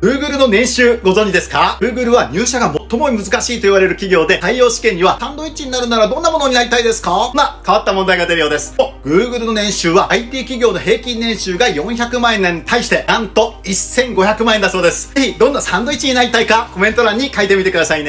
Google の年収ご存知ですか ?Google は入社が最も難しいと言われる企業で、採用試験にはサンドイッチになるならどんなものになりたいですか？な、変わった問題が出るようです。Google の年収は IT 企業の平均年収が400万円に対して、なんと1500万円だそうです。ぜひ、どんなサンドイッチになりたいかコメント欄に書いてみてくださいね。